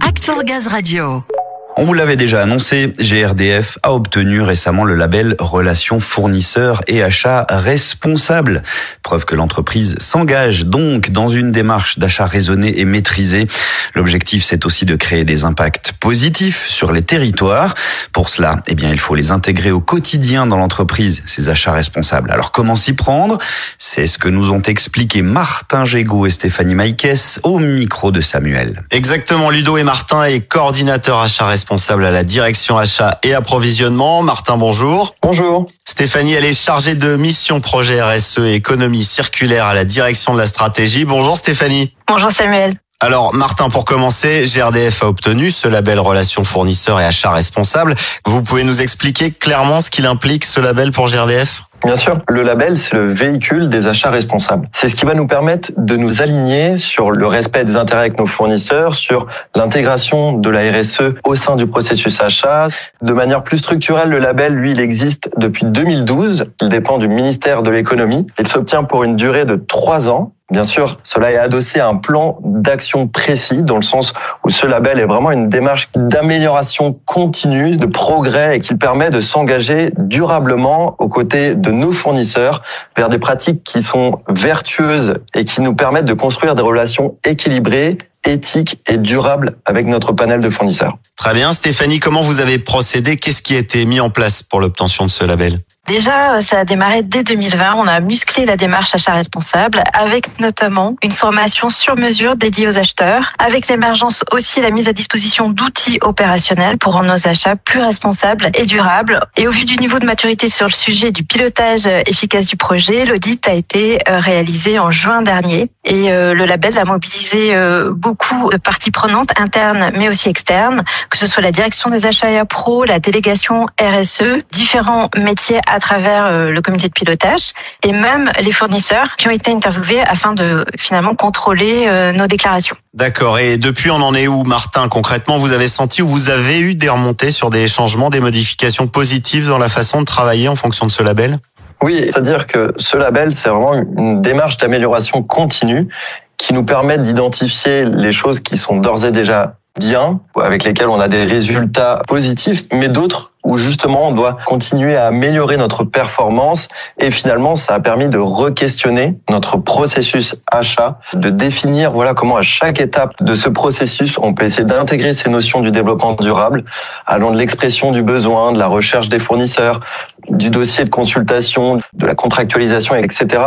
Act for Gaz Radio. On vous l'avait déjà annoncé, GRDF a obtenu récemment le label Relations fournisseurs et achats responsables. Preuve que l'entreprise s'engage donc dans une démarche d'achat raisonné et maîtrisé. L'objectif, c'est aussi de créer des impacts positifs sur les territoires. Pour cela, eh bien, il faut les intégrer au quotidien dans l'entreprise, ces achats responsables. Alors, comment s'y prendre? C'est ce que nous ont expliqué Martin Gégaud et Stéphanie Maïkes au micro de Samuel. Exactement, Ludo et Martin est coordinateur achat responsable responsable à la direction achat et approvisionnement. Martin, bonjour. Bonjour. Stéphanie, elle est chargée de mission projet RSE et économie circulaire à la direction de la stratégie. Bonjour Stéphanie. Bonjour Samuel. Alors Martin, pour commencer, GRDF a obtenu ce label relation fournisseur et achat responsable. Vous pouvez nous expliquer clairement ce qu'il implique ce label pour GRDF Bien sûr, le label, c'est le véhicule des achats responsables. C'est ce qui va nous permettre de nous aligner sur le respect des intérêts avec nos fournisseurs, sur l'intégration de la RSE au sein du processus achat. De manière plus structurelle, le label, lui, il existe depuis 2012. Il dépend du ministère de l'économie. Il s'obtient pour une durée de trois ans. Bien sûr, cela est adossé à un plan d'action précis, dans le sens où ce label est vraiment une démarche d'amélioration continue, de progrès, et qu'il permet de s'engager durablement aux côtés de nos fournisseurs vers des pratiques qui sont vertueuses et qui nous permettent de construire des relations équilibrées éthiques et durables avec notre panel de fournisseurs. Très bien. Stéphanie, comment vous avez procédé? Qu'est-ce qui a été mis en place pour l'obtention de ce label? Déjà, ça a démarré dès 2020. On a musclé la démarche achat responsable avec notamment une formation sur mesure dédiée aux acheteurs, avec l'émergence aussi la mise à disposition d'outils opérationnels pour rendre nos achats plus responsables et durables. Et au vu du niveau de maturité sur le sujet du pilotage efficace du projet, l'audit a été euh, réalisé en juin dernier et euh, le label a mobilisé euh, beaucoup de parties prenantes internes mais aussi externes, que ce soit la direction des achats et pro, la délégation RSE, différents métiers à travers euh, le comité de pilotage et même les fournisseurs qui ont été interviewés afin de finalement contrôler euh, nos déclarations. D'accord. Et depuis, on en est où, Martin Concrètement, vous avez senti ou vous avez eu des remontées sur des changements, des modifications positives dans la façon de travailler en fonction de ce label? Oui, c'est-à-dire que ce label, c'est vraiment une démarche d'amélioration continue qui nous permet d'identifier les choses qui sont d'ores et déjà bien, avec lesquelles on a des résultats positifs, mais d'autres où justement on doit continuer à améliorer notre performance. Et finalement ça a permis de re-questionner notre processus achat, de définir voilà comment à chaque étape de ce processus on peut essayer d'intégrer ces notions du développement durable allant de l'expression du besoin, de la recherche des fournisseurs, du dossier de consultation, de la contractualisation, etc.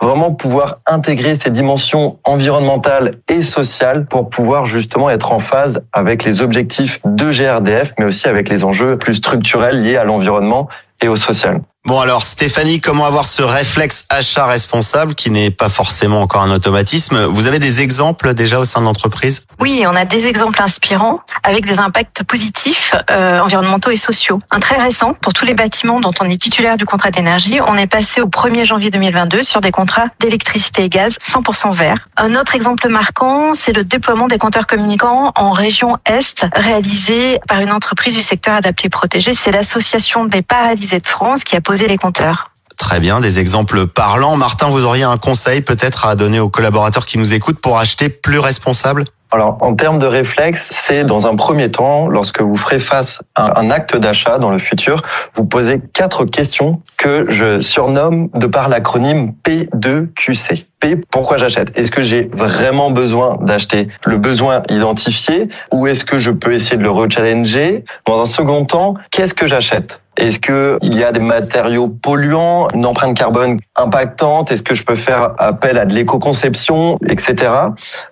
Vraiment pouvoir intégrer ces dimensions environnementales et sociales pour pouvoir justement être en phase avec les objectifs de GRDF, mais aussi avec les enjeux plus structurels liées à l'environnement et au social. Bon alors Stéphanie, comment avoir ce réflexe achat responsable qui n'est pas forcément encore un automatisme? Vous avez des exemples déjà au sein de l'entreprise? Oui, on a des exemples inspirants avec des impacts positifs euh, environnementaux et sociaux. Un très récent pour tous les bâtiments dont on est titulaire du contrat d'énergie, on est passé au 1er janvier 2022 sur des contrats d'électricité et gaz 100% verts. Un autre exemple marquant, c'est le déploiement des compteurs communicants en région Est réalisé par une entreprise du secteur adapté protégé. C'est l'association des paralysés de France qui a les compteurs. Très bien, des exemples parlants. Martin, vous auriez un conseil peut-être à donner aux collaborateurs qui nous écoutent pour acheter plus responsable? Alors, en termes de réflexe, c'est dans un premier temps, lorsque vous ferez face à un acte d'achat dans le futur, vous posez quatre questions que je surnomme de par l'acronyme P2QC. Pourquoi j'achète? Est-ce que j'ai vraiment besoin d'acheter le besoin identifié ou est-ce que je peux essayer de le rechallenger? Dans un second temps, qu'est-ce que j'achète? Est-ce que il y a des matériaux polluants, une empreinte carbone impactante? Est-ce que je peux faire appel à de l'éco-conception, etc.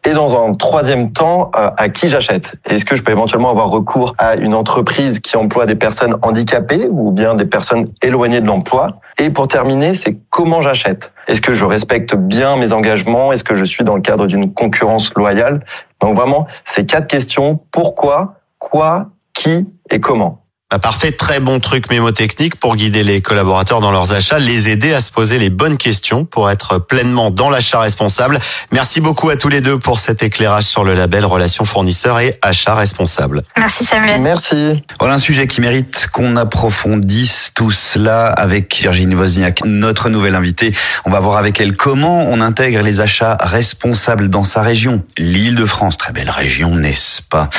Et dans un troisième temps, euh, à qui j'achète? Est-ce que je peux éventuellement avoir recours à une entreprise qui emploie des personnes handicapées ou bien des personnes éloignées de l'emploi? Et pour terminer, c'est comment j'achète. Est-ce que je respecte bien mes engagements? Est-ce que je suis dans le cadre d'une concurrence loyale? Donc vraiment, ces quatre questions. Pourquoi, quoi, qui? Et comment? Bah, parfait, très bon truc mémotechnique pour guider les collaborateurs dans leurs achats, les aider à se poser les bonnes questions pour être pleinement dans l'achat responsable. Merci beaucoup à tous les deux pour cet éclairage sur le label Relations fournisseurs et achat responsable. Merci Samuel. Merci. Voilà un sujet qui mérite qu'on approfondisse tout cela avec Virginie Wozniak, notre nouvelle invitée. On va voir avec elle comment on intègre les achats responsables dans sa région, l'île de France. Très belle région, n'est-ce pas?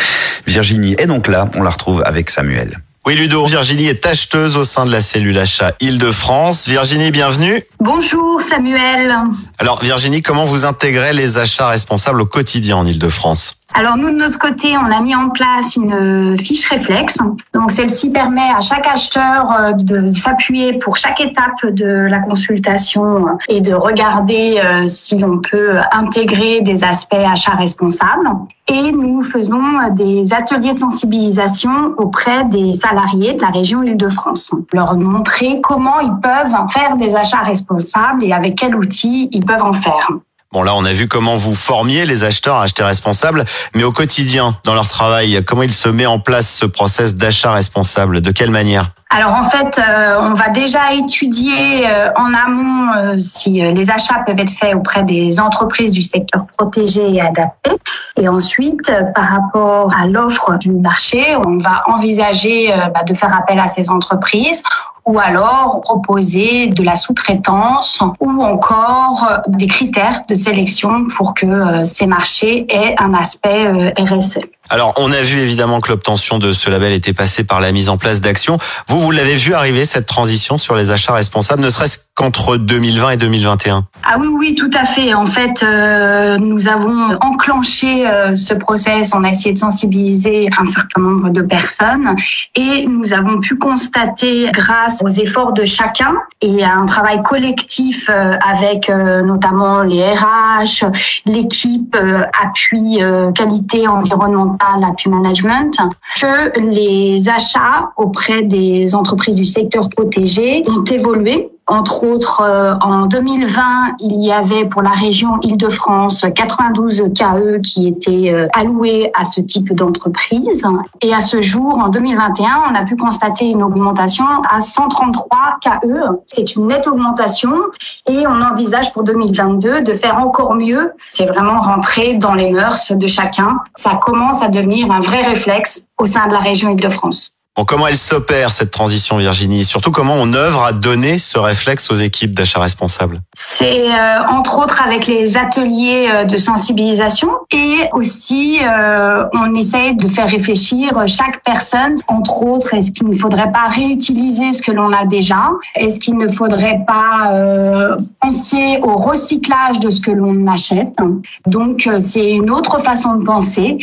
Virginie est donc là, on la retrouve avec Samuel. Oui, Ludo, Virginie est acheteuse au sein de la cellule achat Île-de-France. Virginie, bienvenue. Bonjour Samuel. Alors, Virginie, comment vous intégrez les achats responsables au quotidien en Île-de-France? Alors nous de notre côté, on a mis en place une fiche réflexe. Donc celle-ci permet à chaque acheteur euh, de s'appuyer pour chaque étape de la consultation et de regarder euh, si l'on peut intégrer des aspects achats responsables. Et nous faisons des ateliers de sensibilisation auprès des salariés de la région Île-de-France. Leur montrer comment ils peuvent faire des achats responsables et avec quels outils ils peuvent en faire. Bon, là, on a vu comment vous formiez les acheteurs à acheter responsable, mais au quotidien, dans leur travail, comment il se met en place ce process d'achat responsable? De quelle manière? Alors en fait, euh, on va déjà étudier euh, en amont euh, si les achats peuvent être faits auprès des entreprises du secteur protégé et adapté. Et ensuite, par rapport à l'offre du marché, on va envisager bah, de faire appel à ces entreprises ou alors proposer de la sous-traitance ou encore euh, des critères de sélection pour que euh, ces marchés aient un aspect euh, RSE. Alors, on a vu évidemment que l'obtention de ce label était passée par la mise en place d'actions. Vous, vous l'avez vu arriver, cette transition sur les achats responsables, ne serait-ce qu'entre 2020 et 2021 Ah oui, oui, tout à fait. En fait, euh, nous avons enclenché euh, ce process. On a essayé de sensibiliser un certain nombre de personnes et nous avons pu constater, grâce aux efforts de chacun et à un travail collectif euh, avec euh, notamment les RH, l'équipe euh, appui euh, qualité environnementale, appui management, que les achats auprès des entreprises du secteur protégé ont évolué entre autres, euh, en 2020, il y avait pour la région Île-de-France 92 KE qui étaient euh, alloués à ce type d'entreprise. Et à ce jour, en 2021, on a pu constater une augmentation à 133 KE. C'est une nette augmentation et on envisage pour 2022 de faire encore mieux. C'est vraiment rentrer dans les mœurs de chacun. Ça commence à devenir un vrai réflexe au sein de la région Île-de-France. Comment elle s'opère cette transition, Virginie? Surtout, comment on œuvre à donner ce réflexe aux équipes d'achat responsable C'est euh, entre autres avec les ateliers euh, de sensibilisation et aussi euh, on essaye de faire réfléchir chaque personne. Entre autres, est-ce qu'il ne faudrait pas réutiliser ce que l'on a déjà? Est-ce qu'il ne faudrait pas euh, penser au recyclage de ce que l'on achète? Donc euh, c'est une autre façon de penser,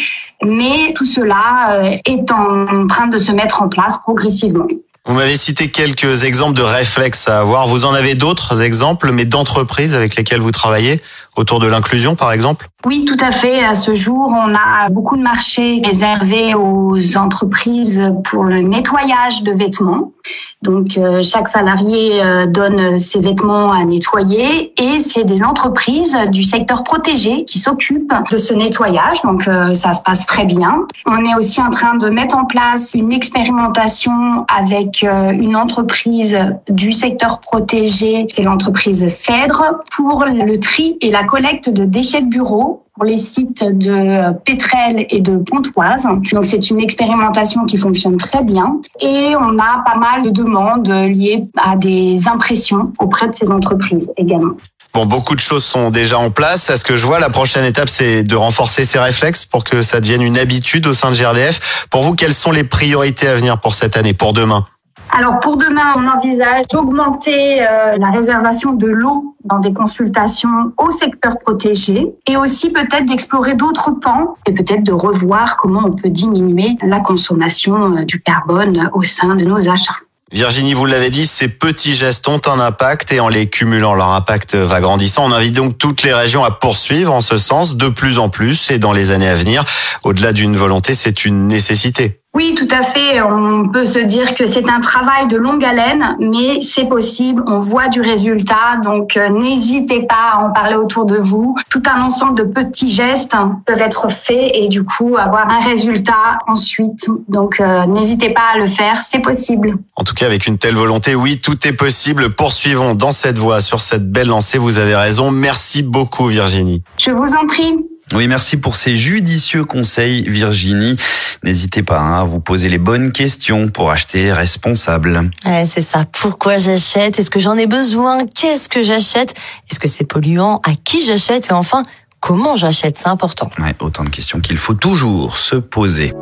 mais tout cela euh, est en train de se mettre en place progressivement. Vous m'avez cité quelques exemples de réflexes à avoir. Vous en avez d'autres exemples, mais d'entreprises avec lesquelles vous travaillez autour de l'inclusion, par exemple? Oui, tout à fait. À ce jour, on a beaucoup de marchés réservés aux entreprises pour le nettoyage de vêtements. Donc, euh, chaque salarié euh, donne ses vêtements à nettoyer et c'est des entreprises du secteur protégé qui s'occupent de ce nettoyage. Donc, euh, ça se passe très bien. On est aussi en train de mettre en place une expérimentation avec une entreprise du secteur protégé. C'est l'entreprise Cèdre pour le tri et la collecte de déchets de bureau pour les sites de Pétrel et de Pontoise. Donc c'est une expérimentation qui fonctionne très bien et on a pas mal de demandes liées à des impressions auprès de ces entreprises également. Bon, beaucoup de choses sont déjà en place. À ce que je vois, la prochaine étape, c'est de renforcer ces réflexes pour que ça devienne une habitude au sein de GRDF. Pour vous, quelles sont les priorités à venir pour cette année, pour demain? Alors pour demain, on envisage d'augmenter euh, la réservation de l'eau dans des consultations au secteur protégé et aussi peut-être d'explorer d'autres pans et peut-être de revoir comment on peut diminuer la consommation euh, du carbone au sein de nos achats. Virginie, vous l'avez dit, ces petits gestes ont un impact et en les cumulant, leur impact va grandissant. On invite donc toutes les régions à poursuivre en ce sens de plus en plus et dans les années à venir. Au-delà d'une volonté, c'est une nécessité. Oui, tout à fait. On peut se dire que c'est un travail de longue haleine, mais c'est possible. On voit du résultat. Donc, euh, n'hésitez pas à en parler autour de vous. Tout un ensemble de petits gestes peuvent être faits et du coup avoir un résultat ensuite. Donc, euh, n'hésitez pas à le faire. C'est possible. En tout cas, avec une telle volonté, oui, tout est possible. Poursuivons dans cette voie, sur cette belle lancée. Vous avez raison. Merci beaucoup, Virginie. Je vous en prie. Oui, merci pour ces judicieux conseils, Virginie. N'hésitez pas hein, à vous poser les bonnes questions pour acheter responsable. Ouais, c'est ça. Pourquoi j'achète? Est-ce que j'en ai besoin? Qu'est-ce que j'achète? Est-ce que c'est polluant? À qui j'achète? Et enfin, comment j'achète? C'est important. Ouais, autant de questions qu'il faut toujours se poser.